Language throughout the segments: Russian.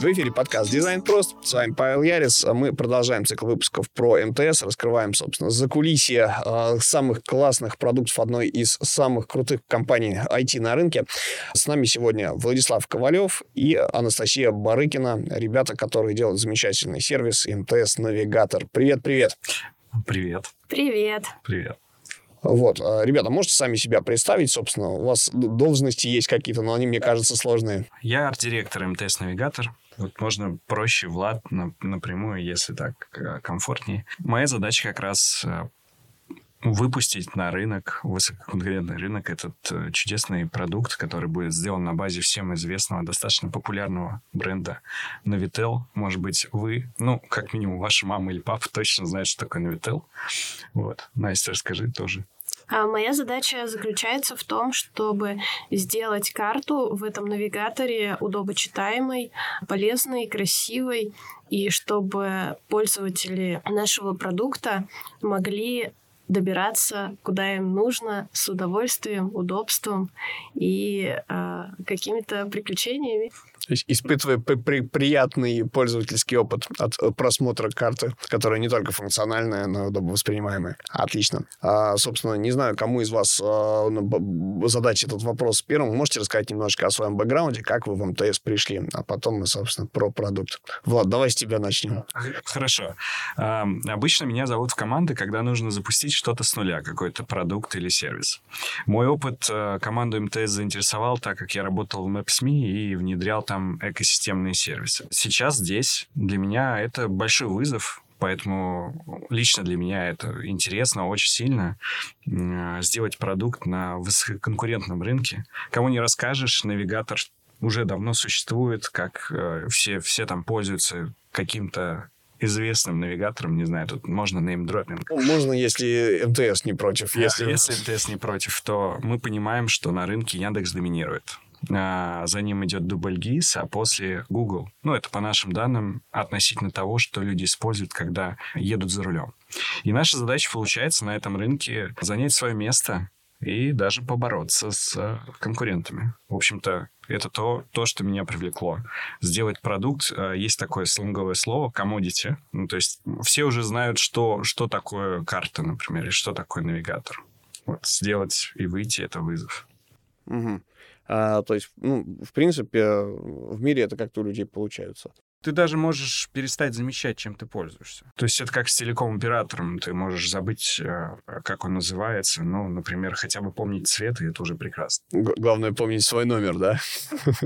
В эфире подкаст «Дизайн прост». С вами Павел Ярис. Мы продолжаем цикл выпусков про МТС. Раскрываем, собственно, закулисье э, самых классных продуктов одной из самых крутых компаний IT на рынке. С нами сегодня Владислав Ковалев и Анастасия Барыкина. Ребята, которые делают замечательный сервис МТС Навигатор. Привет, привет! Привет. Привет. Привет. Вот. А, ребята, можете сами себя представить, собственно? У вас должности есть какие-то, но они, мне кажется, сложные. Я арт-директор МТС-навигатор. Вот можно проще, Влад, напрямую, если так э, комфортнее. Моя задача как раз э, выпустить на рынок, высококонкурентный рынок, этот э, чудесный продукт, который будет сделан на базе всем известного, достаточно популярного бренда Navitel. Может быть, вы, ну, как минимум, ваша мама или папа точно знают, что такое Navitel. Вот. Настя, расскажи тоже. А моя задача заключается в том, чтобы сделать карту в этом навигаторе удобочитаемой, полезной, красивой, и чтобы пользователи нашего продукта могли добираться куда им нужно с удовольствием, удобством и э, какими-то приключениями. То испытывая при приятный пользовательский опыт от э, просмотра карты, которая не только функциональная, но и удобно воспринимаемая. Отлично. А, собственно, не знаю, кому из вас а, задать этот вопрос первым. Можете рассказать немножко о своем бэкграунде, как вы в МТС пришли, а потом мы, собственно, про продукт. Влад, давай с тебя начнем. Хорошо. А, обычно меня зовут в команды, когда нужно запустить что-то с нуля, какой-то продукт или сервис. Мой опыт а, команду МТС заинтересовал, так как я работал в Maps.me и внедрял там экосистемные сервисы. Сейчас здесь для меня это большой вызов, Поэтому лично для меня это интересно очень сильно сделать продукт на высококонкурентном рынке. Кому не расскажешь, навигатор уже давно существует, как э, все, все там пользуются каким-то известным навигатором, не знаю, тут можно неймдропинг. Ну, можно, если МТС не против. Если... если МТС не против, то мы понимаем, что на рынке Яндекс доминирует. А, за ним идет дубль ГИС, а после Google. Ну, это по нашим данным относительно того, что люди используют, когда едут за рулем. И наша задача получается на этом рынке занять свое место и даже побороться с конкурентами. В общем-то, это то, то, что меня привлекло. Сделать продукт, а, есть такое сленговое слово, commodity. Ну, то есть все уже знают, что, что такое карта, например, и что такое навигатор. Вот сделать и выйти — это вызов. Угу. А, то есть, ну, в принципе, в мире это как-то у людей получается ты даже можешь перестать замечать, чем ты пользуешься. То есть это как с телеком-оператором. Ты можешь забыть, э, как он называется. Ну, например, хотя бы помнить цвет, и это уже прекрасно. Г- главное помнить свой номер, да?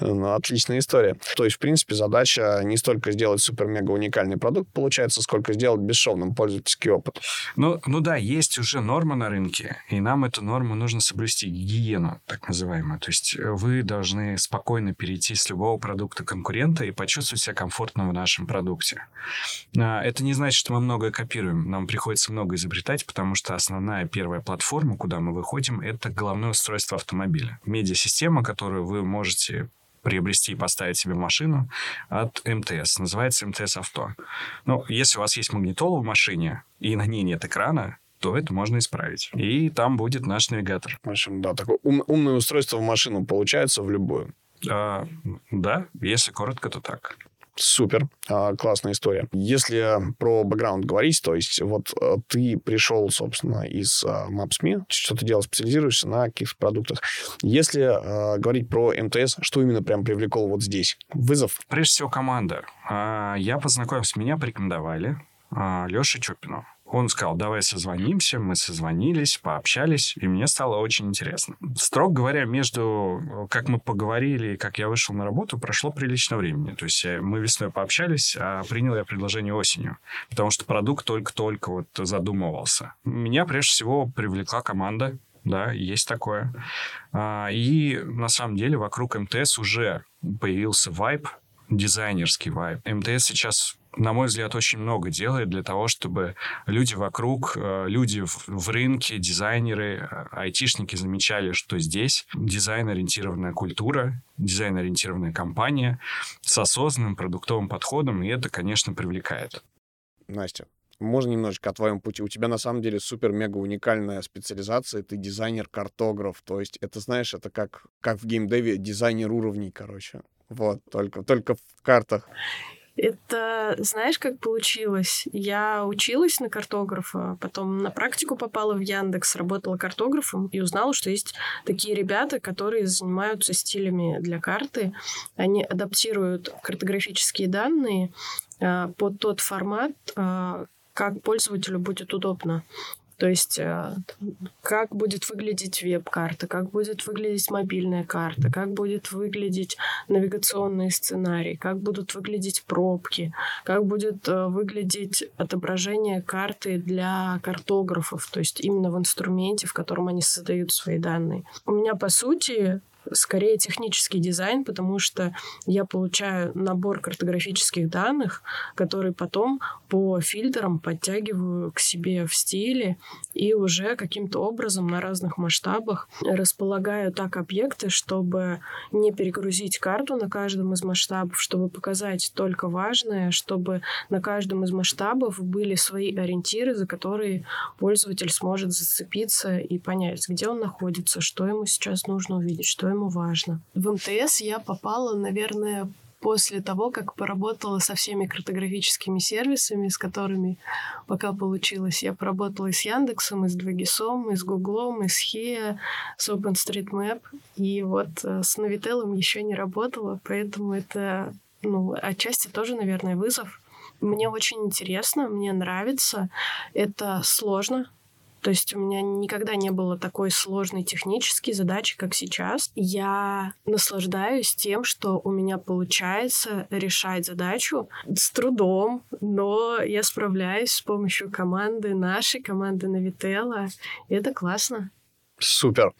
Ну, отличная история. То есть, в принципе, задача не столько сделать супер-мега уникальный продукт, получается, сколько сделать бесшовным пользовательский опыт. Ну, ну да, есть уже норма на рынке, и нам эту норму нужно соблюсти, гигиену, так называемую. То есть вы должны спокойно перейти с любого продукта конкурента и почувствовать себя комфортно в нашем продукте. А, это не значит, что мы многое копируем. Нам приходится много изобретать, потому что основная первая платформа, куда мы выходим, это головное устройство автомобиля. Медиасистема, которую вы можете приобрести и поставить себе машину от МТС. Называется МТС Авто. Ну, если у вас есть магнитола в машине, и на ней нет экрана, то это можно исправить. И там будет наш навигатор. В общем, да, такое ум, умное устройство в машину получается в любую. А, да, если коротко, то так. Супер, а, классная история. Если про бэкграунд говорить, то есть вот э, ты пришел, собственно, из а, Maps.me, что ты делал, специализируешься на каких-то продуктах. Если а, говорить про МТС, что именно прям привлекло вот здесь? Вызов? Прежде всего, команда. Я познакомился, меня порекомендовали Леше Чупину. Он сказал, давай созвонимся. Мы созвонились, пообщались, и мне стало очень интересно. Строго говоря, между как мы поговорили и как я вышел на работу, прошло прилично времени. То есть э, мы весной пообщались, а принял я предложение осенью, потому что продукт только-только вот задумывался. Меня прежде всего привлекла команда, да, есть такое. А, и на самом деле вокруг МТС уже появился вайб, дизайнерский вайб. МТС сейчас на мой взгляд, очень много делает для того, чтобы люди вокруг, э, люди в, рынке, дизайнеры, э, айтишники замечали, что здесь дизайн-ориентированная культура, дизайн-ориентированная компания с осознанным продуктовым подходом, и это, конечно, привлекает. Настя, можно немножечко о твоем пути? У тебя на самом деле супер-мега уникальная специализация, ты дизайнер-картограф, то есть это, знаешь, это как, как в геймдеве дизайнер уровней, короче Вот, только, только в картах. Это, знаешь, как получилось? Я училась на картографа, потом на практику попала в Яндекс, работала картографом и узнала, что есть такие ребята, которые занимаются стилями для карты. Они адаптируют картографические данные э, под тот формат, э, как пользователю будет удобно. То есть э, как будет выглядеть веб-карта, как будет выглядеть мобильная карта, как будет выглядеть навигационный сценарий, как будут выглядеть пробки, как будет э, выглядеть отображение карты для картографов, то есть именно в инструменте, в котором они создают свои данные. У меня, по сути, скорее технический дизайн, потому что я получаю набор картографических данных, которые потом по фильтрам подтягиваю к себе в стиле и уже каким-то образом на разных масштабах располагаю так объекты, чтобы не перегрузить карту на каждом из масштабов, чтобы показать только важное, чтобы на каждом из масштабов были свои ориентиры, за которые пользователь сможет зацепиться и понять, где он находится, что ему сейчас нужно увидеть, что ему важно. В МТС я попала, наверное, после того, как поработала со всеми картографическими сервисами, с которыми пока получилось. Я поработала и с Яндексом, и с Двагисом, и с Гуглом, и с Хия, с OpenStreetMap. И вот э, с Novitelом еще не работала, поэтому это, ну, отчасти тоже, наверное, вызов. Мне очень интересно, мне нравится. Это сложно, то есть у меня никогда не было такой сложной технической задачи, как сейчас. Я наслаждаюсь тем, что у меня получается решать задачу с трудом, но я справляюсь с помощью команды нашей, команды Навителла. И это классно. Супер.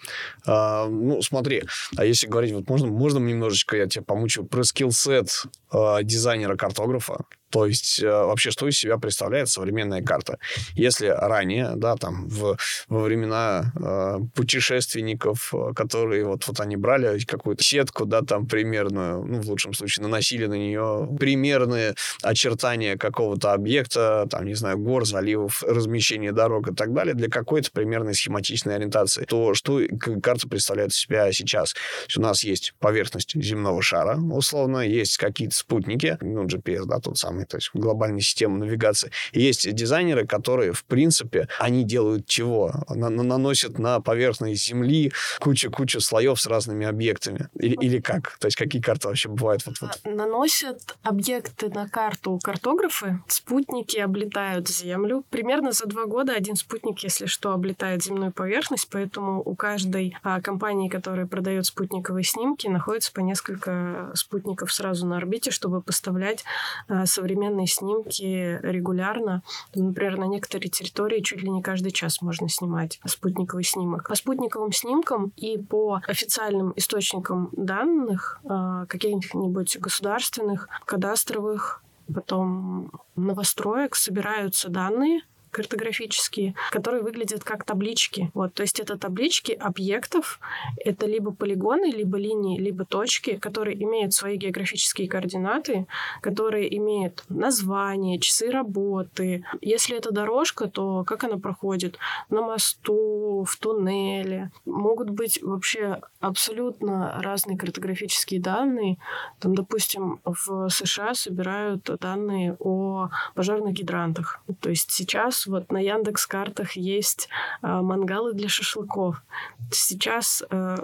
А, ну, смотри, а если говорить, вот можно, можно немножечко я тебя помучу про скиллсет а, дизайнера-картографа? То есть э, вообще, что из себя представляет современная карта? Если ранее, да, там, в, во времена э, путешественников, э, которые вот, вот они брали какую-то сетку, да, там, примерную, ну, в лучшем случае, наносили на нее примерные очертания какого-то объекта, там, не знаю, гор, заливов, размещения дорог и так далее, для какой-то примерной схематичной ориентации, то что карта представляет из себя сейчас? У нас есть поверхность земного шара, условно, есть какие-то спутники, ну, GPS, да, тот самый, то есть глобальная система навигации. Есть дизайнеры, которые, в принципе, они делают чего? На наносят на поверхность Земли кучу-кучу слоев с разными объектами. Или, или как? То есть какие карты вообще бывают? Вот, вот? Наносят объекты на карту картографы, спутники облетают Землю. Примерно за два года один спутник, если что, облетает земную поверхность, поэтому у каждой а, компании, которая продает спутниковые снимки, находится по несколько спутников сразу на орбите, чтобы поставлять а, современные снимки регулярно. Например, на некоторые территории чуть ли не каждый час можно снимать спутниковый снимок. По спутниковым снимкам и по официальным источникам данных а, каких-нибудь государственных, кадастровых, потом новостроек собираются данные картографические, которые выглядят как таблички. Вот, то есть это таблички объектов, это либо полигоны, либо линии, либо точки, которые имеют свои географические координаты, которые имеют название, часы работы. Если это дорожка, то как она проходит? На мосту, в туннеле. Могут быть вообще абсолютно разные картографические данные. Там, допустим, в США собирают данные о пожарных гидрантах. То есть сейчас вот на Яндекс картах есть э, мангалы для шашлыков. Сейчас, э,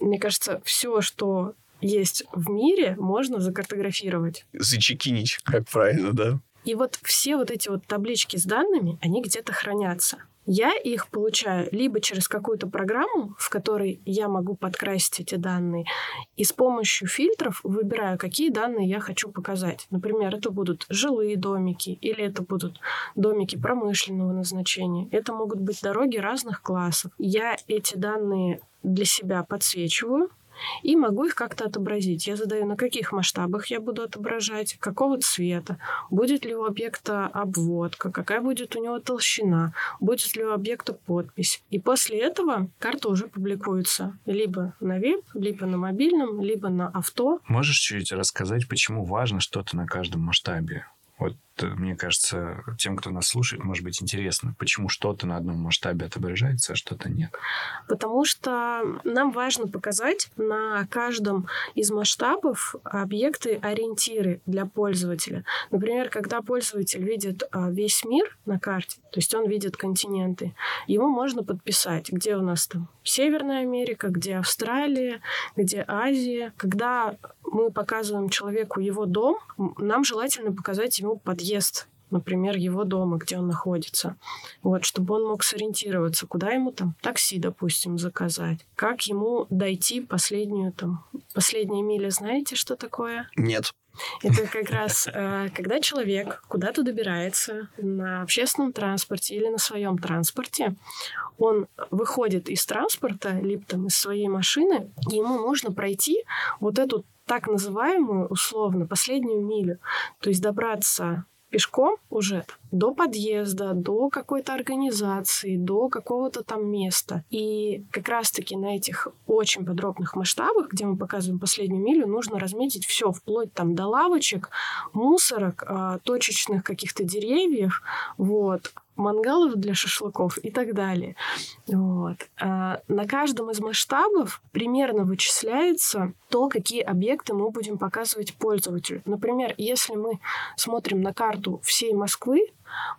мне кажется, все, что есть в мире, можно закартографировать. Зачекинить, как правильно, да? И вот все вот эти вот таблички с данными, они где-то хранятся. Я их получаю либо через какую-то программу, в которой я могу подкрасить эти данные, и с помощью фильтров выбираю, какие данные я хочу показать. Например, это будут жилые домики, или это будут домики промышленного назначения. Это могут быть дороги разных классов. Я эти данные для себя подсвечиваю, и могу их как-то отобразить. Я задаю, на каких масштабах я буду отображать, какого цвета, будет ли у объекта обводка, какая будет у него толщина, будет ли у объекта подпись. И после этого карта уже публикуется либо на веб, либо на мобильном, либо на авто. Можешь чуть рассказать, почему важно что-то на каждом масштабе? Мне кажется, тем, кто нас слушает, может быть интересно, почему что-то на одном масштабе отображается, а что-то нет. Потому что нам важно показать на каждом из масштабов объекты-ориентиры для пользователя. Например, когда пользователь видит а, весь мир на карте, то есть он видит континенты, ему можно подписать, где у нас там Северная Америка, где Австралия, где Азия. Когда мы показываем человеку его дом, нам желательно показать ему подъезд например, его дома, где он находится. Вот, чтобы он мог сориентироваться, куда ему там такси, допустим, заказать. Как ему дойти последнюю там... Последние мили, знаете, что такое? Нет. Это как раз, э, когда человек куда-то добирается на общественном транспорте или на своем транспорте, он выходит из транспорта, либо там из своей машины, и ему нужно пройти вот эту так называемую, условно, последнюю милю. То есть добраться пешком уже до подъезда, до какой-то организации, до какого-то там места. И как раз-таки на этих очень подробных масштабах, где мы показываем последнюю милю, нужно разметить все, вплоть там до лавочек, мусорок, а, точечных каких-то деревьев, вот, мангалов для шашлыков и так далее. Вот. А на каждом из масштабов примерно вычисляется то, какие объекты мы будем показывать пользователю. Например, если мы смотрим на карту всей Москвы,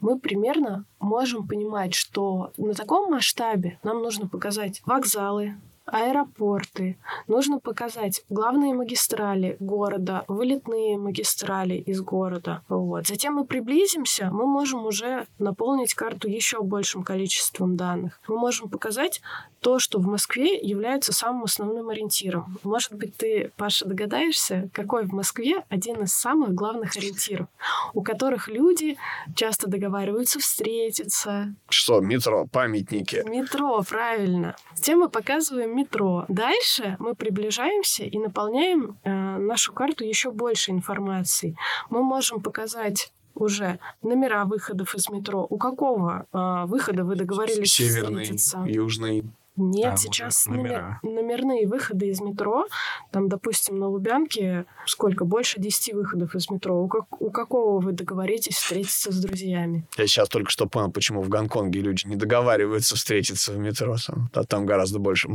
мы примерно можем понимать, что на таком масштабе нам нужно показать вокзалы, аэропорты. Нужно показать главные магистрали города, вылетные магистрали из города. Вот. Затем мы приблизимся, мы можем уже наполнить карту еще большим количеством данных. Мы можем показать то, что в Москве является самым основным ориентиром. Может быть, ты, Паша, догадаешься, какой в Москве один из самых главных ориентиров, у которых люди часто договариваются встретиться. Что, метро, памятники? Метро, правильно. Затем мы показываем метро. Дальше мы приближаемся и наполняем э, нашу карту еще больше информации. Мы можем показать уже номера выходов из метро. У какого э, выхода вы договорились Северный, встретиться? южный, нет, Там сейчас уже номер- номера. номерные выходы из метро. Там, допустим, на Лубянке сколько? Больше 10 выходов из метро. У, как- у какого вы договоритесь встретиться с друзьями? Я сейчас только что понял, почему в Гонконге люди не договариваются встретиться в метро. Там, а там гораздо больше.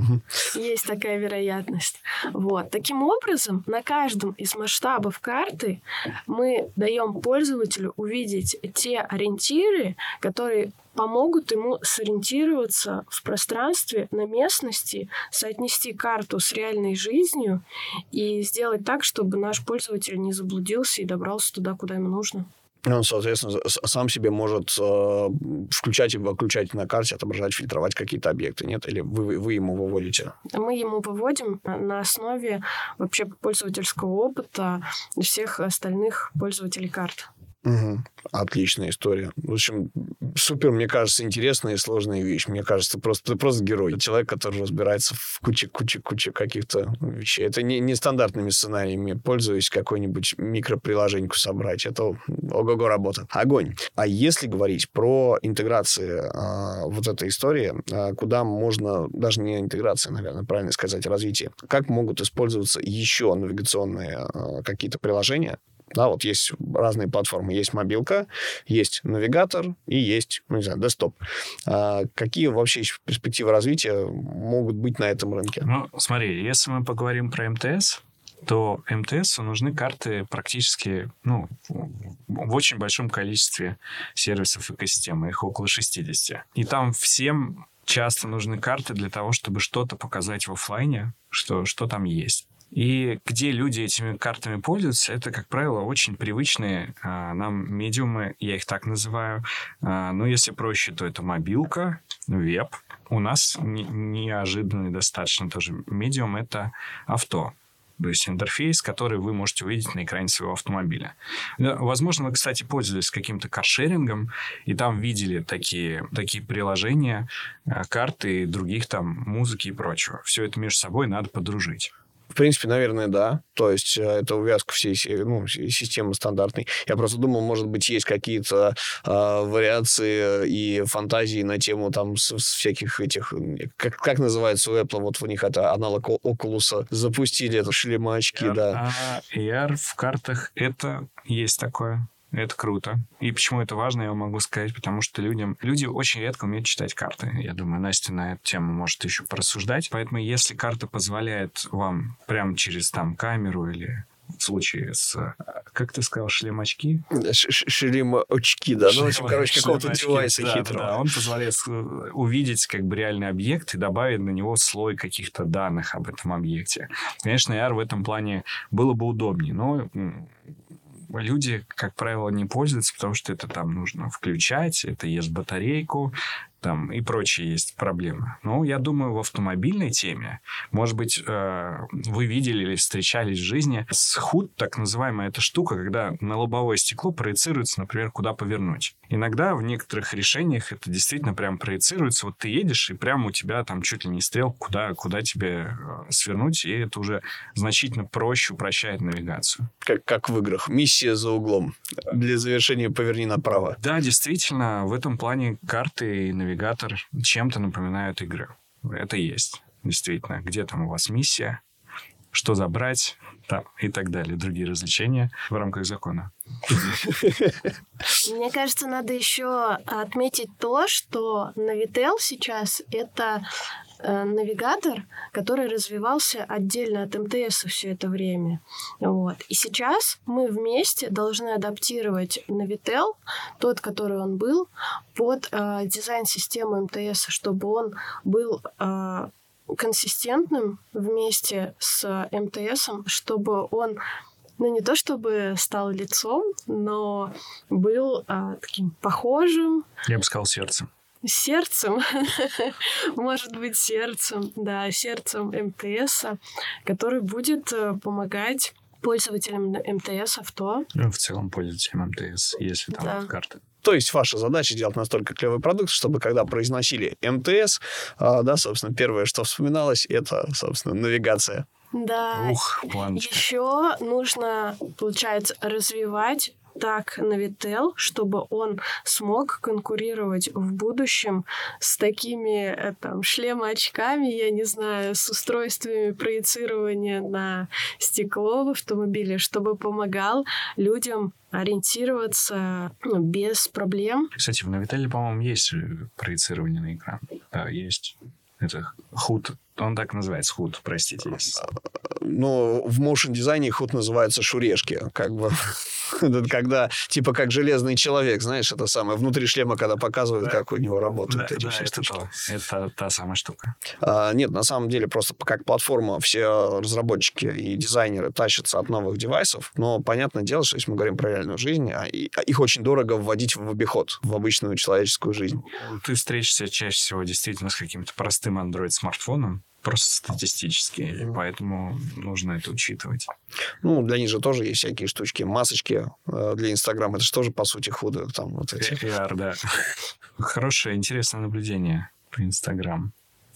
Есть такая вероятность. Вот. Таким образом, на каждом из масштабов карты мы даем пользователю увидеть те ориентиры, которые помогут ему сориентироваться в пространстве, на местности, соотнести карту с реальной жизнью и сделать так, чтобы наш пользователь не заблудился и добрался туда, куда ему нужно. Он, соответственно, сам себе может э, включать и выключать на карте, отображать, фильтровать какие-то объекты, нет? Или вы, вы ему выводите? Мы ему выводим на основе вообще пользовательского опыта всех остальных пользователей карт. Мгм. Отличная история. В общем, супер, мне кажется, интересная и сложная вещь. Мне кажется, просто, ты просто герой. Человек, который разбирается в куче-куче-куче каких-то вещей. Это не, не стандартными сценариями. Пользуюсь какой-нибудь микроприложеньку собрать. Это ого-го работа. Огонь. А если говорить про интеграции а, вот этой истории, а, куда можно, даже не интеграция, наверное, правильно сказать, развитие, как могут использоваться еще навигационные а, какие-то приложения, да, вот есть разные платформы. Есть мобилка, есть навигатор и есть, ну, не знаю, десктоп. А какие вообще перспективы развития могут быть на этом рынке? Ну, смотри, если мы поговорим про МТС, то МТС нужны карты практически ну, в очень большом количестве сервисов экосистемы, их около 60. И там всем часто нужны карты для того, чтобы что-то показать в оффлайне, что, что там есть. И где люди этими картами пользуются, это, как правило, очень привычные а, нам медиумы, я их так называю. А, ну, если проще, то это мобилка, веб. У нас не- неожиданный достаточно тоже медиум — это авто. То есть интерфейс, который вы можете увидеть на экране своего автомобиля. Возможно, вы, кстати, пользовались каким-то каршерингом, и там видели такие, такие приложения, а, карты, других там музыки и прочего. Все это между собой надо подружить. В принципе, наверное, да. То есть э, это увязка всей ну, си- системы стандартной. Я просто думал, может быть, есть какие-то а, вариации и фантазии на тему там с- с всяких этих... Как, как называется у Apple? Вот у них это аналог Oculus. Запустили это шлемачки, да. А AR в картах это есть такое. Это круто. И почему это важно, я могу сказать, потому что людям, люди очень редко умеют читать карты. Я думаю, Настя на эту тему может еще порассуждать. Поэтому если карта позволяет вам прямо через там камеру или в случае с, как ты сказал, шлем-очки? Шлем-очки, да. Ну, в общем, короче, какого-то девайса да, хитрого. Да, он позволяет увидеть как бы реальный объект и добавить на него слой каких-то данных об этом объекте. Конечно, AR в этом плане было бы удобнее, но люди, как правило, не пользуются, потому что это там нужно включать, это ест батарейку, там и прочие есть проблемы. Ну, я думаю, в автомобильной теме, может быть, э, вы видели или встречались в жизни с худ, так называемая эта штука, когда на лобовое стекло проецируется, например, куда повернуть. Иногда в некоторых решениях это действительно прям проецируется. Вот ты едешь, и прямо у тебя там чуть ли не стрелка, куда, куда тебе э, свернуть, и это уже значительно проще упрощает навигацию. Как, как в играх. Миссия за углом. Для завершения поверни направо. Да, действительно, в этом плане карты и навигация навигатор чем-то напоминают игры. Это есть, действительно. Где там у вас миссия, что забрать, там, и так далее. Другие развлечения в рамках закона. Мне кажется, надо еще отметить то, что Navitel сейчас это навигатор, который развивался отдельно от МТС все это время. Вот. И сейчас мы вместе должны адаптировать Navitel, тот, который он был, под э, дизайн системы МТС, чтобы он был э, консистентным вместе с МТС, чтобы он ну, не то чтобы стал лицом, но был а, таким похожим. Я бы сказал сердцем. Сердцем, может быть, сердцем, да, сердцем МТС, который будет э, помогать пользователям МТС авто. Ну, в целом пользователям МТС, если там да. карты. То есть ваша задача сделать настолько клевый продукт, чтобы когда произносили МТС, а, да, собственно, первое, что вспоминалось, это, собственно, навигация. Да. Ух, планочка. Еще нужно, получается, развивать так Navitel, чтобы он смог конкурировать в будущем с такими э, там шлемоочками, я не знаю, с устройствами проецирования на стекло в автомобиле, чтобы помогал людям ориентироваться ну, без проблем. Кстати, в Navitel, по-моему, есть проецирование на экран. Да, есть. Это худ он так называется, худ, простите. Ну, в моушен дизайне худ называется шурешки, как бы. когда, типа, как железный человек, знаешь, это самое, внутри шлема, когда показывают, как у него работают да, эти да, все это, то, это та самая штука. А, нет, на самом деле, просто как платформа все разработчики и дизайнеры тащатся от новых девайсов, но понятное дело, что если мы говорим про реальную жизнь, а, а их очень дорого вводить в обиход, в обычную человеческую жизнь. Ты встретишься чаще всего действительно с каким-то простым Android-смартфоном, просто статистически, и поэтому нужно это учитывать. Ну, для них же тоже есть всякие штучки, масочки э, для Инстаграма, это же тоже, по сути, худы там вот эти. PR, да. Хорошее, интересное наблюдение по Инстаграм.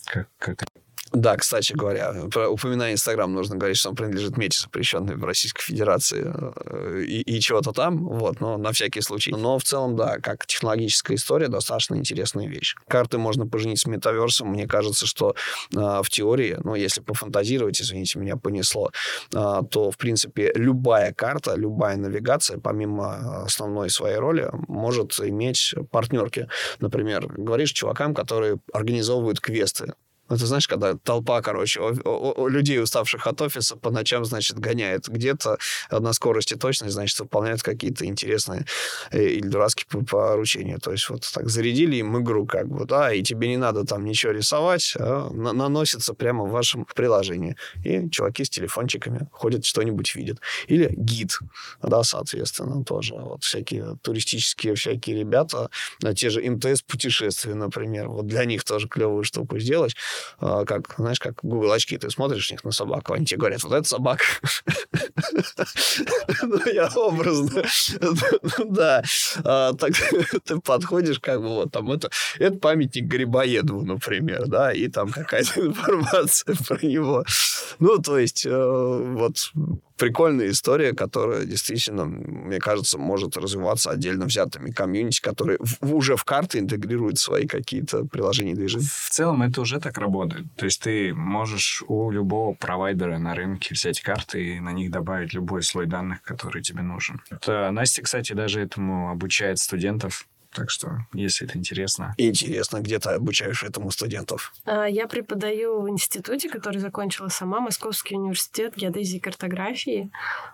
Как, как да, кстати говоря, про упоминая Инстаграм, нужно говорить, что он принадлежит МЕЧ, запрещенной в Российской Федерации, э, и, и чего-то там, вот, но на всякий случай. Но в целом, да, как технологическая история, достаточно интересная вещь. Карты можно поженить с метаверсом. Мне кажется, что э, в теории, ну, если пофантазировать, извините, меня понесло, э, то, в принципе, любая карта, любая навигация, помимо основной своей роли, может иметь партнерки. Например, говоришь чувакам, которые организовывают квесты это знаешь, когда толпа, короче, о, о, о, людей, уставших от офиса, по ночам, значит, гоняет где-то на скорости точность, значит, выполняют какие-то интересные э, или дурацкие поручения. То есть вот так зарядили им игру, как бы, да, и тебе не надо там ничего рисовать, а на наносится прямо в вашем приложении. И чуваки с телефончиками ходят, что-нибудь видят. Или гид, да, соответственно, тоже. Вот всякие туристические всякие ребята, те же МТС-путешествия, например, вот для них тоже клевую штуку сделать. А, как, знаешь, как Google очки, ты смотришь них на собаку, они тебе говорят, вот это собака. Ну, я образно. Да. А, так ты подходишь, как бы вот там это, это памятник Грибоедову, например, да, и там какая-то информация про него. Ну, то есть, э, вот прикольная история, которая действительно, мне кажется, может развиваться отдельно взятыми комьюнити, которые в, уже в карты интегрируют свои какие-то приложения движения. В целом это уже так работает. То есть ты можешь у любого провайдера на рынке взять карты и на них добавить любой слой данных, который тебе нужен. Это, Настя, кстати, даже этому обучает студентов так что, если это интересно. Интересно, где ты обучаешь этому студентов? А, я преподаю в институте, который закончила сама, Московский университет геодезии и картографии.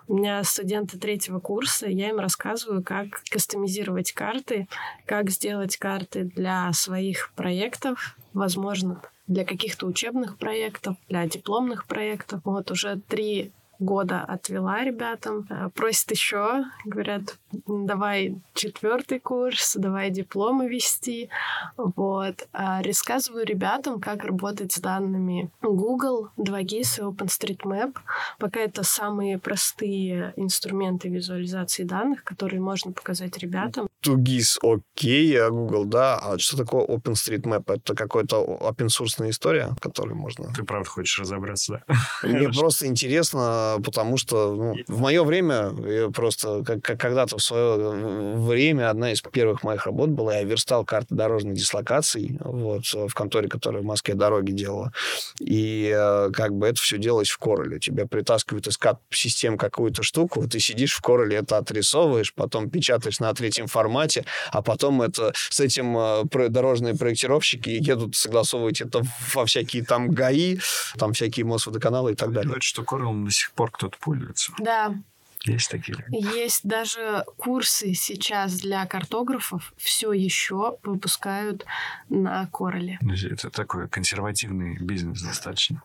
У меня студенты третьего курса, я им рассказываю, как кастомизировать карты, как сделать карты для своих проектов, возможно, для каких-то учебных проектов, для дипломных проектов. Вот уже три года отвела ребятам. Э, просят еще, говорят, давай четвертый курс, давай дипломы вести. Вот. А рассказываю ребятам, как работать с данными Google, 2GIS и OpenStreetMap. Пока это самые простые инструменты визуализации данных, которые можно показать ребятам. 2GIS окей, а Google, да. А что такое OpenStreetMap? Это какая-то open-source история, которую можно... Ты правда хочешь разобраться, да? Мне просто интересно, потому что ну, в мое время, я просто как когда-то в свое время одна из первых моих работ была, я верстал карты дорожных дислокаций вот, в конторе, которая в Москве дороги делала. И э, как бы это все делалось в Короле. Тебя притаскивают из кат-систем какую-то штуку, ты сидишь в Короле, это отрисовываешь, потом печатаешь на третьем формате, а потом это с этим э, дорожные проектировщики едут согласовывать это во всякие там ГАИ, там всякие Мосводоканалы и так далее. Говорят, что Корел до сих пор кто-то пользуется. Да. Есть такие. Есть даже курсы сейчас для картографов все еще выпускают на Короле. Это такой консервативный бизнес достаточно.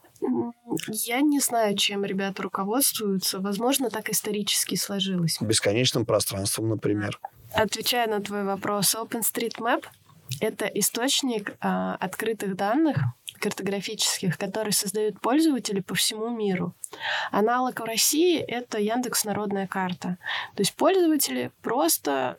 Я не знаю, чем ребята руководствуются. Возможно, так исторически сложилось. Бесконечным пространством, например. Отвечая на твой вопрос, OpenStreetMap — это источник э, открытых данных, картографических, которые создают пользователи по всему миру. Аналог в России — это Яндекс Народная карта. То есть пользователи просто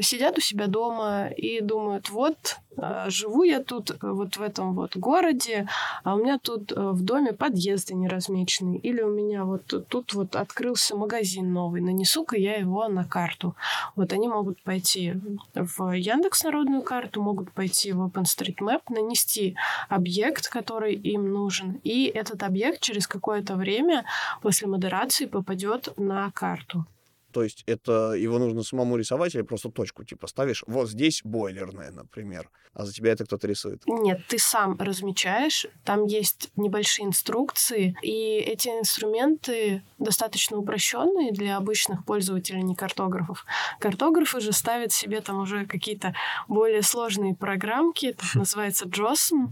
сидят у себя дома и думают, вот, э, живу я тут э, вот в этом вот городе, а у меня тут в доме подъезды не размечены, или у меня вот тут вот открылся магазин новый, нанесу-ка я его на карту. Вот они могут пойти в Яндекс Народную карту, могут пойти в OpenStreetMap, нанести объект, который им нужен, и этот объект через какое-то время после модерации попадет на карту. То есть это его нужно самому рисовать или просто точку типа ставишь? Вот здесь бойлерная, например, а за тебя это кто-то рисует? Нет, ты сам размечаешь. Там есть небольшие инструкции, и эти инструменты достаточно упрощенные для обычных пользователей, не картографов. Картографы же ставят себе там уже какие-то более сложные программки, это называется JOSM.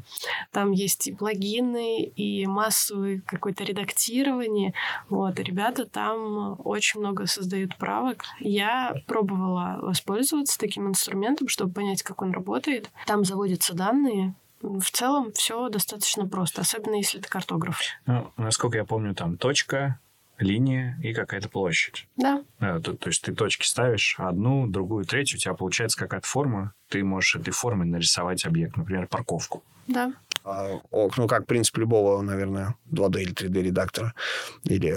Там есть и плагины, и массовое какое-то редактирование. Вот, ребята там очень много создают дают правок. Я пробовала воспользоваться таким инструментом, чтобы понять, как он работает. Там заводятся данные, в целом все достаточно просто, особенно если ты картограф. Ну, насколько я помню, там точка, линия и какая-то площадь. Да. да то, то есть ты точки ставишь одну, другую, третью, у тебя получается какая-то форма, ты можешь этой формой нарисовать объект, например, парковку. Да. А, ну, как принцип любого, наверное, 2D или 3D редактора или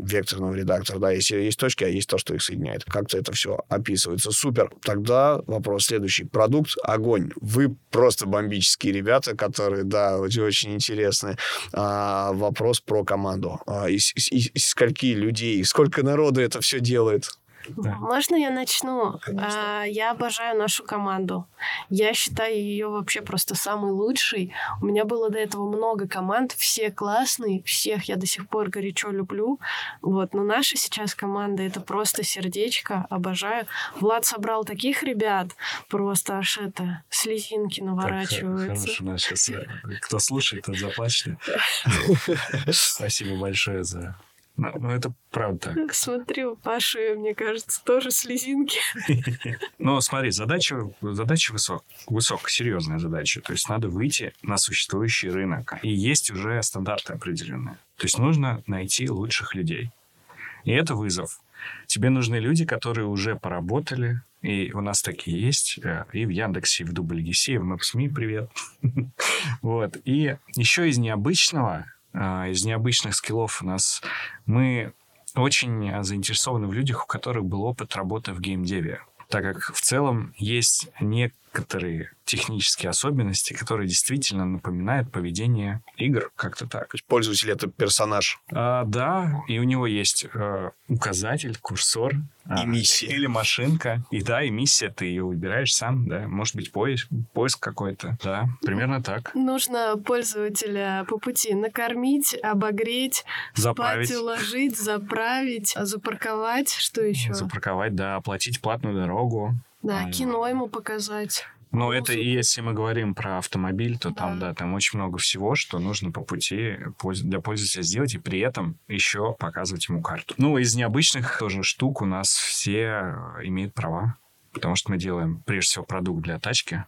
векторного редактора. Да, если есть точки, а есть то, что их соединяет. Как-то это все описывается. Супер. Тогда вопрос следующий. Продукт — огонь. Вы просто бомбические ребята, которые, да, очень, очень интересные. А, вопрос про команду. А, из, из, из скольки людей, сколько народу это все делает? Да. Можно я начну? А, я обожаю нашу команду. Я считаю ее вообще просто самой лучшей. У меня было до этого много команд, все классные, всех я до сих пор горячо люблю. Вот, но наша сейчас команда это просто сердечко, обожаю. Влад собрал таких ребят, просто аж это слезинки наворачиваются. Так, хорошо, сейчас э, кто слушает, тот заплачет. Спасибо большое за ну, ну, это правда так. Смотрю, Паша, мне кажется, тоже слезинки. Ну, смотри, задача, задача высок, высокая, серьезная задача. То есть надо выйти на существующий рынок. И есть уже стандарты определенные. То есть нужно найти лучших людей. И это вызов. Тебе нужны люди, которые уже поработали, и у нас такие есть, э, и в Яндексе, и в Дубльгисе, и в Мапсми, привет. вот. И еще из необычного из необычных скиллов у нас. Мы очень заинтересованы в людях, у которых был опыт работы в геймдеве так как в целом есть некоторые технические особенности, которые действительно напоминают поведение игр, как-то так. То есть пользователь это персонаж. А, да, и у него есть э, указатель, курсор. А, и миссия. Или машинка. И да, и миссия, ты ее выбираешь сам, да. Может быть, поиск, поиск какой-то. Да, примерно так. Нужно пользователя по пути накормить, обогреть, заправить. спать уложить, заправить, запарковать. Что еще? Запарковать, да, оплатить платную дорогу. Да, а, кино ему показать. Ну, это и если мы говорим про автомобиль, то там, да, там очень много всего, что нужно по пути для пользователя сделать, и при этом еще показывать ему карту. Ну, из необычных тоже штук у нас все э, имеют права, потому что мы делаем, прежде всего, продукт для тачки,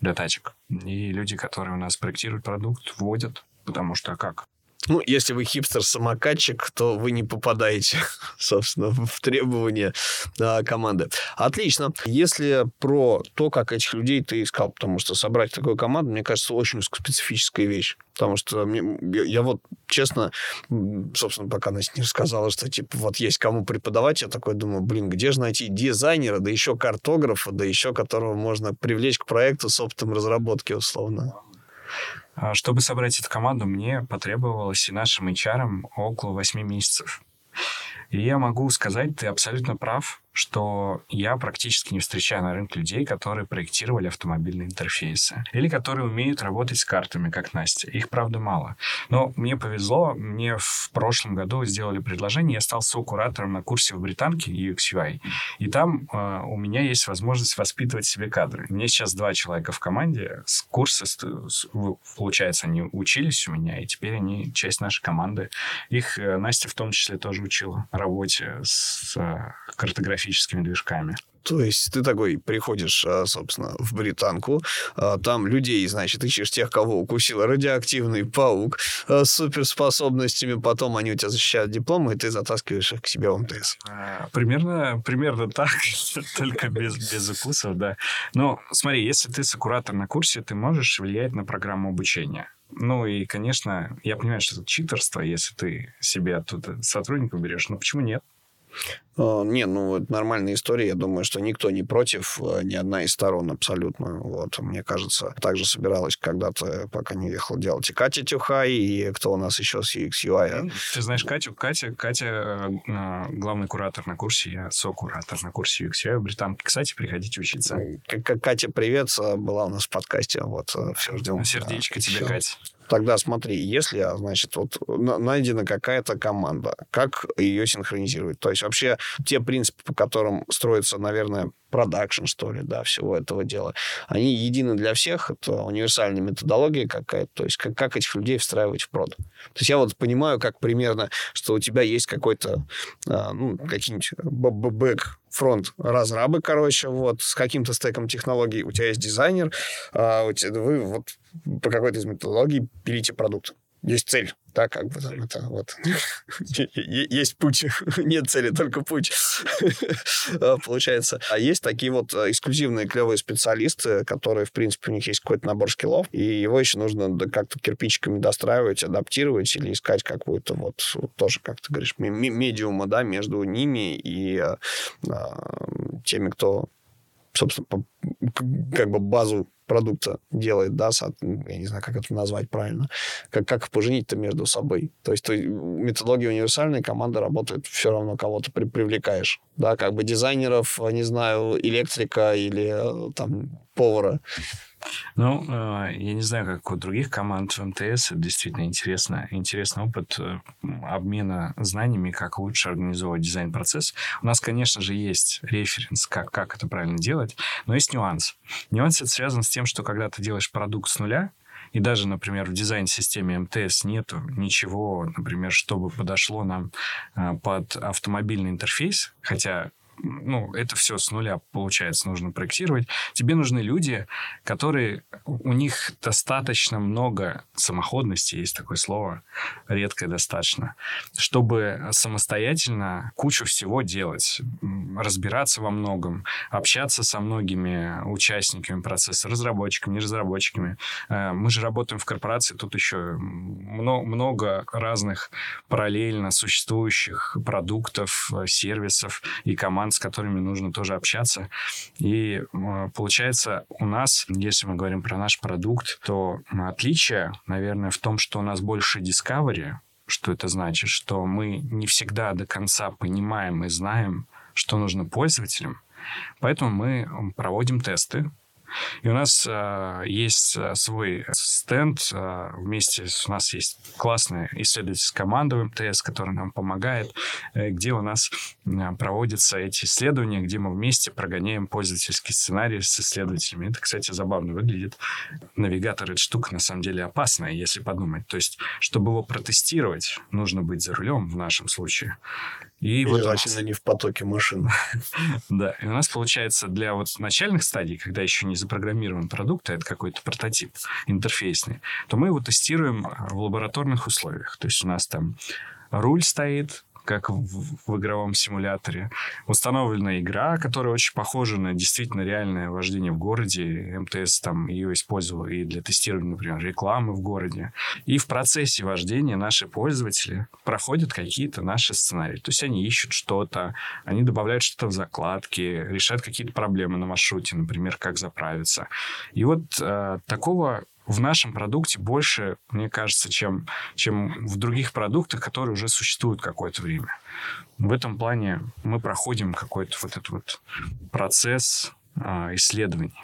для тачек. И люди, которые у нас проектируют продукт, вводят, потому что как? Ну, если вы хипстер-самокатчик, то вы не попадаете, собственно, в требования да, команды. Отлично. Если про то, как этих людей ты искал, потому что собрать такую команду, мне кажется, очень специфическая вещь. Потому что мне, я, я вот, честно, собственно, пока Настя не рассказала, что, типа, вот есть кому преподавать, я такой думаю, блин, где же найти дизайнера, да еще картографа, да еще которого можно привлечь к проекту с опытом разработки, условно. А, чтобы собрать эту команду, мне потребовалось и нашим HR около 8 месяцев. И я могу сказать, ты абсолютно прав, что я практически не встречаю на рынке людей, которые проектировали автомобильные интерфейсы или которые умеют работать с картами, как Настя. Их, правда, мало. Но мне повезло, мне в прошлом году сделали предложение, я стал со-куратором на курсе в британке UX UI, и там э, у меня есть возможность воспитывать себе кадры. У меня сейчас два человека в команде, с курса, с, получается, они учились у меня, и теперь они часть нашей команды. Их э, Настя в том числе тоже учила работе с э, картографией графическими движками. То есть ты такой приходишь, а, собственно, в британку, а, там людей, значит, ищешь тех, кого укусил радиоактивный паук а, с суперспособностями, потом они у тебя защищают дипломы, и ты затаскиваешь их к себе в МТС. Примерно, примерно так, только без, без укусов, да. Но смотри, если ты сакуратор на курсе, ты можешь влиять на программу обучения. Ну и, конечно, я понимаю, что это читерство, если ты себе оттуда сотрудников берешь, но почему нет? А, не, ну, это нормальная история. Я думаю, что никто не против, а, ни одна из сторон абсолютно. Вот, мне кажется, также собиралась когда-то, пока не ехал делать и Катя Тюхай, и кто у нас еще с UX UI. Ты знаешь Катю? Катя, Катя э, главный куратор на курсе, я со-куратор на курсе UX UI Британ. Кстати, приходите учиться. Катя, привет, была у нас в подкасте. Вот, э, все ждем. Сердечко тебе, все. Катя. Тогда смотри, если, значит, вот найдена какая-то команда, как ее синхронизировать? То есть вообще те принципы, по которым строится, наверное, продакшн, что ли, да, всего этого дела, они едины для всех, это универсальная методология какая-то, то есть как, как этих людей встраивать в прод. То есть я вот понимаю, как примерно, что у тебя есть какой-то, а, ну, какие-нибудь бэк фронт разрабы, короче, вот, с каким-то стеком технологий, у тебя есть дизайнер, а у тебя, вы вот по какой-то из методологий пилите продукт. Есть цель, да, как бы там это вот. есть путь, нет цели, только путь, а, получается. А есть такие вот э, эксклюзивные клевые специалисты, которые, в принципе, у них есть какой-то набор скиллов, и его еще нужно как-то кирпичиками достраивать, адаптировать или искать какую-то вот, тоже, как ты говоришь, медиума, да, между ними и а, теми, кто собственно, как бы базу продукта делает, да, я не знаю, как это назвать правильно, как, как поженить-то между собой. То есть ты, методология универсальная, команда работает, все равно кого-то при, привлекаешь, да, как бы дизайнеров, не знаю, электрика или там повара. Ну, э, я не знаю, как у других команд в МТС. Действительно интересно. Интересный опыт э, обмена знаниями, как лучше организовывать дизайн-процесс. У нас, конечно же, есть референс, как, как это правильно делать, но есть нюанс. Нюанс это связан с тем, что когда ты делаешь продукт с нуля, и даже, например, в дизайн-системе МТС нету ничего, например, чтобы подошло нам э, под автомобильный интерфейс, хотя ну, это все с нуля, получается, нужно проектировать. Тебе нужны люди, которые... У них достаточно много самоходности, есть такое слово, редкое достаточно, чтобы самостоятельно кучу всего делать, разбираться во многом, общаться со многими участниками процесса, разработчиками, не разработчиками. Э, мы же работаем в корпорации, тут еще много разных параллельно существующих продуктов, сервисов и команд, с которыми нужно тоже общаться. И получается, у нас, если мы говорим про наш продукт, то отличие, наверное, в том, что у нас больше discovery, что это значит, что мы не всегда до конца понимаем и знаем, что нужно пользователям. Поэтому мы проводим тесты, и у нас э, есть а, свой стенд. Э, вместе с, у нас есть классная исследовательская команда в МТС, которая нам помогает, э, где у нас э, проводятся эти исследования, где мы вместе прогоняем пользовательский сценарий с исследователями. Это, кстати, забавно выглядит. Навигатор — это штука, на самом деле, опасная, если подумать. То есть, чтобы его протестировать, нужно быть за рулем в нашем случае. И, и вот желательно не в потоке машин. да, и у нас получается для вот начальных стадий, когда еще не запрограммирован продукт, а это какой-то прототип интерфейсный, то мы его тестируем в лабораторных условиях. То есть у нас там руль стоит, как в, в игровом симуляторе. Установлена игра, которая очень похожа на действительно реальное вождение в городе. МТС там ее использовал и для тестирования, например, рекламы в городе. И в процессе вождения наши пользователи проходят какие-то наши сценарии. То есть они ищут что-то, они добавляют что-то в закладки, решают какие-то проблемы на маршруте, например, как заправиться. И вот э, такого в нашем продукте больше, мне кажется, чем, чем в других продуктах, которые уже существуют какое-то время. В этом плане мы проходим какой-то вот этот вот процесс э, исследований.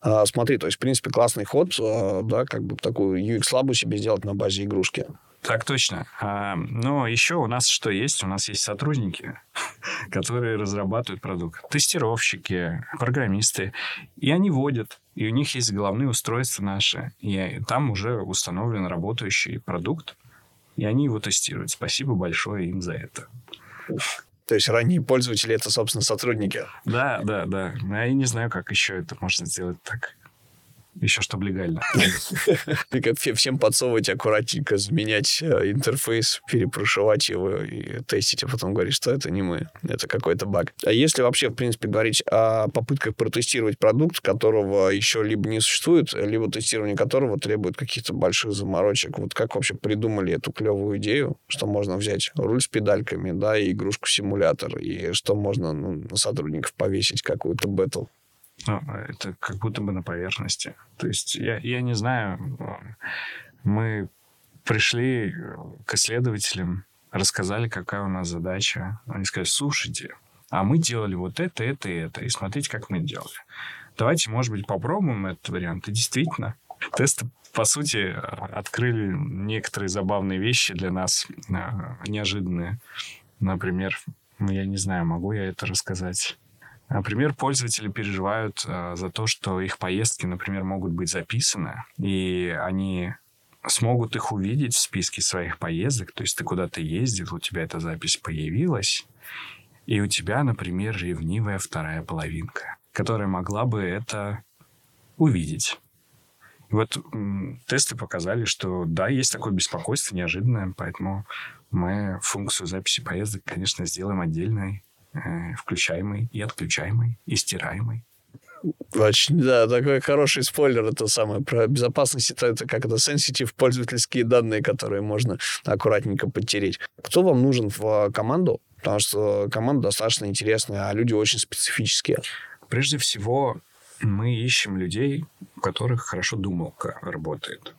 А, смотри, то есть, в принципе, классный ход, а, да, как бы такую UX-лабу себе сделать на базе игрушки. Так точно. А, но еще у нас что есть? У нас есть сотрудники, которые разрабатывают продукт. Тестировщики, программисты. И они водят. И у них есть головные устройства наши. И там уже установлен работающий продукт. И они его тестируют. Спасибо большое им за это. То есть ранние пользователи это, собственно, сотрудники. Да, да, да. Я не знаю, как еще это можно сделать так еще чтобы легально. Всем подсовывать аккуратненько, заменять э, интерфейс, перепрошивать его и тестить, а потом говорить, что это не мы, это какой-то баг. А если вообще, в принципе, говорить о попытках протестировать продукт, которого еще либо не существует, либо тестирование которого требует каких-то больших заморочек, вот как вообще придумали эту клевую идею, что можно взять руль с педальками, да, и игрушку-симулятор, и что можно ну, на сотрудников повесить какую-то бэтл? Ну, это как будто бы на поверхности. То есть я, я не знаю, мы пришли к исследователям, рассказали, какая у нас задача. Они сказали, слушайте, а мы делали вот это, это и это, и смотрите, как мы делали. Давайте, может быть, попробуем этот вариант. И действительно, тесты, по сути, открыли некоторые забавные вещи для нас, неожиданные. Например, я не знаю, могу я это рассказать. Например, пользователи переживают э, за то, что их поездки, например, могут быть записаны, и они смогут их увидеть в списке своих поездок. То есть ты куда-то ездил, у тебя эта запись появилась, и у тебя, например, ревнивая вторая половинка, которая могла бы это увидеть. Вот тесты показали, что да, есть такое беспокойство неожиданное, поэтому мы функцию записи поездок, конечно, сделаем отдельной включаемый и отключаемый, и стираемый. Очень, да, такой хороший спойлер, это самое про безопасность, это, это как это sensitive пользовательские данные, которые можно аккуратненько подтереть. Кто вам нужен в а, команду? Потому что команда достаточно интересная, а люди очень специфические. Прежде всего, мы ищем людей, у которых хорошо думалка работает.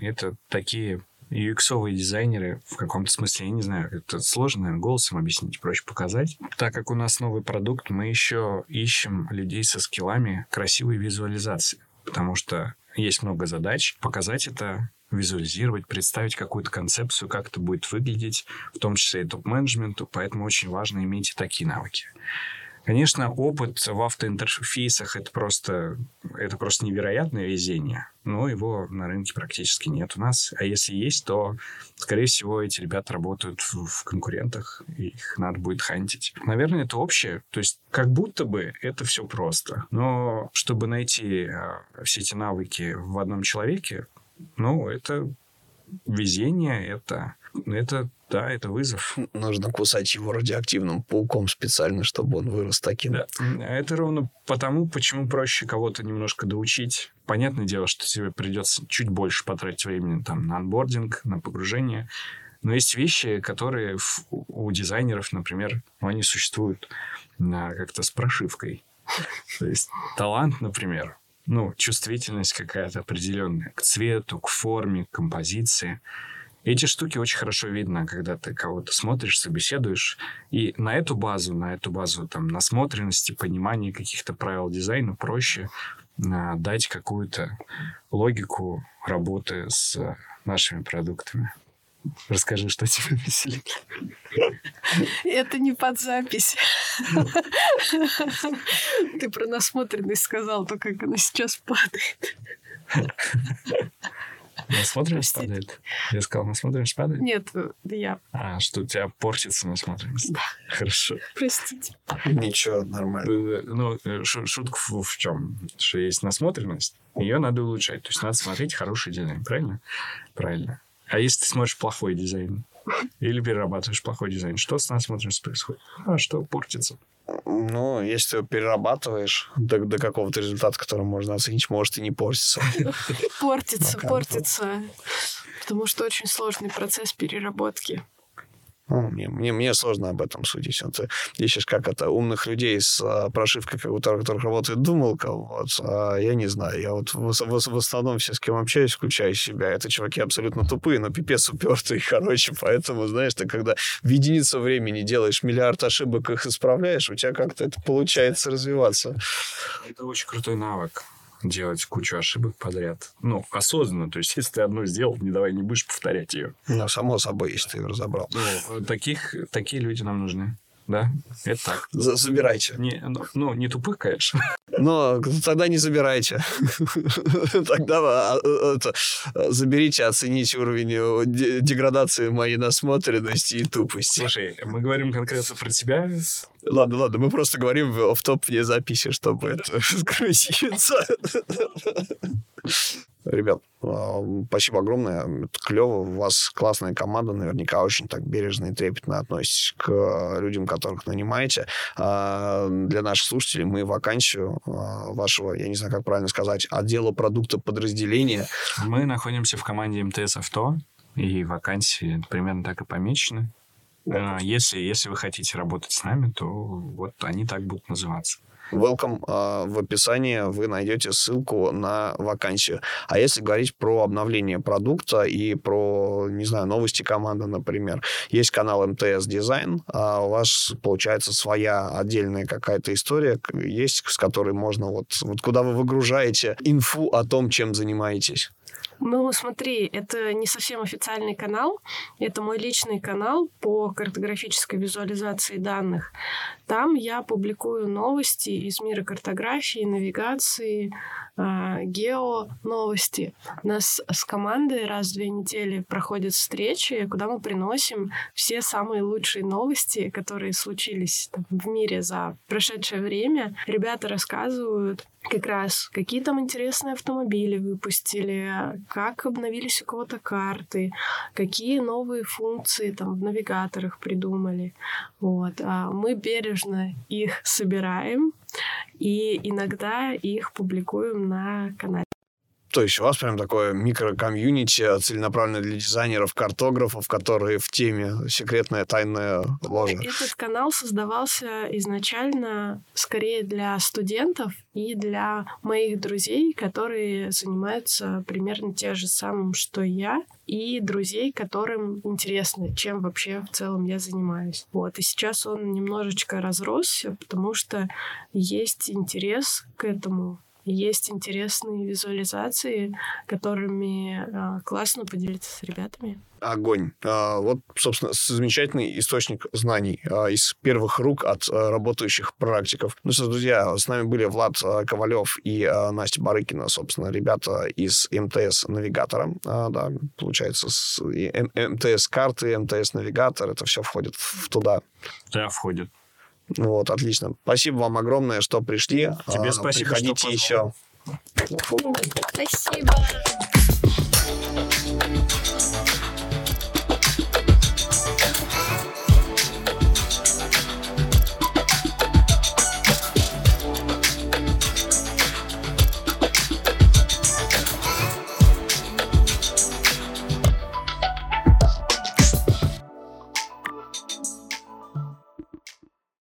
Это такие UX-овые дизайнеры в каком-то смысле, я не знаю, это сложно, наверное, голосом объяснить, проще показать. Так как у нас новый продукт, мы еще ищем людей со скиллами красивой визуализации, потому что есть много задач. Показать это визуализировать, представить какую-то концепцию, как это будет выглядеть, в том числе и топ-менеджменту, поэтому очень важно иметь и такие навыки. Конечно, опыт в автоинтерфейсах это просто, это просто невероятное везение, но его на рынке практически нет у нас. А если есть, то, скорее всего, эти ребята работают в, в конкурентах, и их надо будет хантить. Наверное, это общее. То есть, как будто бы это все просто. Но чтобы найти а, все эти навыки в одном человеке, ну, это везение, это, это да, это вызов. Нужно кусать его радиоактивным пауком специально, чтобы он вырос таким. Да. Это ровно потому, почему проще кого-то немножко доучить. Понятное дело, что тебе придется чуть больше потратить времени там, на анбординг, на погружение. Но есть вещи, которые у дизайнеров, например, ну, они существуют как-то с прошивкой. То есть талант, например, ну, чувствительность какая-то определенная к цвету, к форме, к композиции. Эти штуки очень хорошо видно, когда ты кого-то смотришь, собеседуешь, и на эту базу, на эту базу там насмотренности, понимания каких-то правил дизайна проще а, дать какую-то логику работы с нашими продуктами. Расскажи, что тебя веселит. Это не под запись. Ты про насмотренность сказал, то как она сейчас падает. Насмотренность падает? Я сказал, насмотренность падает? Нет, я. А, что у тебя портится насмотренность? Да. Хорошо. Простите. Ничего, нормально. Э, ну, э, шутка в, в чем? Что есть насмотренность, ее надо улучшать. То есть надо смотреть хороший дизайн, правильно? Правильно. А если ты смотришь плохой дизайн, или перерабатываешь плохой дизайн, что с насмотренностью происходит? А что портится? Ну, если ты перерабатываешь до, до какого-то результата, который можно оценить, может и не портиться. Портится, портится. Потому что очень сложный процесс переработки. Ну, мне, мне, мне сложно об этом судить. Вот ты ищешь как это умных людей с а, прошивкой, как, у которых работает думалка. Вот, а я не знаю. Я вот в, в, в основном все, с кем общаюсь, включая себя, это чуваки абсолютно тупые, но пипец упертые, короче. Поэтому, знаешь, ты когда в единицу времени делаешь миллиард ошибок, их исправляешь, у тебя как-то это получается развиваться. Это очень крутой навык делать кучу ошибок подряд. Ну, осознанно. То есть, если ты одну сделал, не давай, не будешь повторять ее. Ну, само собой, если ты ее разобрал. Ну, таких, такие люди нам нужны. Да, это так. Забирайте. Не, ну, ну, не тупых, конечно. Но тогда не забирайте. Тогда а, а, это, заберите, оцените уровень деградации моей насмотренности и тупости. Слушай, мы говорим конкретно про тебя. Ладно, ладно, мы просто говорим в топ вне записи, чтобы это скрутиться. Ребят, спасибо огромное. Это клево. У вас классная команда. Наверняка очень так бережно и трепетно относитесь к людям, которых нанимаете. А, для наших слушателей мы вакансию а, вашего, я не знаю, как правильно сказать, отдела продукта подразделения. Мы находимся в команде МТС Авто, и вакансии примерно так и помечены. Если, если вы хотите работать с нами, то вот они так будут называться. Welcome. А, в описании вы найдете ссылку на вакансию. А если говорить про обновление продукта и про, не знаю, новости команды, например, есть канал МТС Дизайн, а у вас получается своя отдельная какая-то история, есть, с которой можно вот, вот куда вы выгружаете инфу о том, чем занимаетесь. Ну, смотри, это не совсем официальный канал. Это мой личный канал по картографической визуализации данных. Там я публикую новости из мира картографии, навигации, э, гео новости. У нас с командой раз в две недели проходят встречи, куда мы приносим все самые лучшие новости, которые случились там, в мире за прошедшее время. Ребята рассказывают как раз, какие там интересные автомобили выпустили, как обновились у кого-то карты, какие новые функции там в навигаторах придумали. Вот. А мы бережно их собираем и иногда их публикуем на канале. То есть у вас прям такое микрокомьюнити, целенаправленное для дизайнеров, картографов, которые в теме секретная тайная ложа. Этот канал создавался изначально скорее для студентов и для моих друзей, которые занимаются примерно тем же самым, что я, и друзей, которым интересно, чем вообще в целом я занимаюсь. Вот. И сейчас он немножечко разросся, потому что есть интерес к этому есть интересные визуализации, которыми э, классно поделиться с ребятами. Огонь. А, вот, собственно, замечательный источник знаний а, из первых рук от а, работающих практиков. Ну что, друзья, с нами были Влад Ковалев и Настя Барыкина, собственно, ребята из МТС Навигатора. Да, получается, с МТС карты, МТС Навигатор, это все входит в туда. Да, входит. Вот, отлично. Спасибо вам огромное, что пришли. Тебе а, спасибо, Приходите что еще. Спасибо.